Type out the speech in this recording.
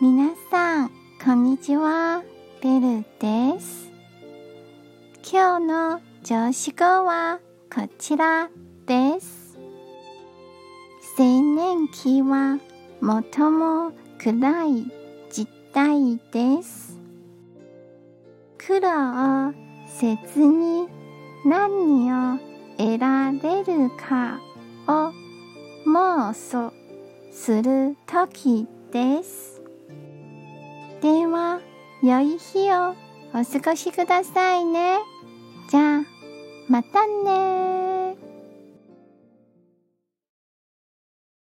皆さん、こんにちは。ベルです。今日の上司語はこちらです。青年期は最も暗い実態です。苦労せずに何を得られるかを妄想する時です。では、良い日をお過ごしくださいね。じゃあ、またね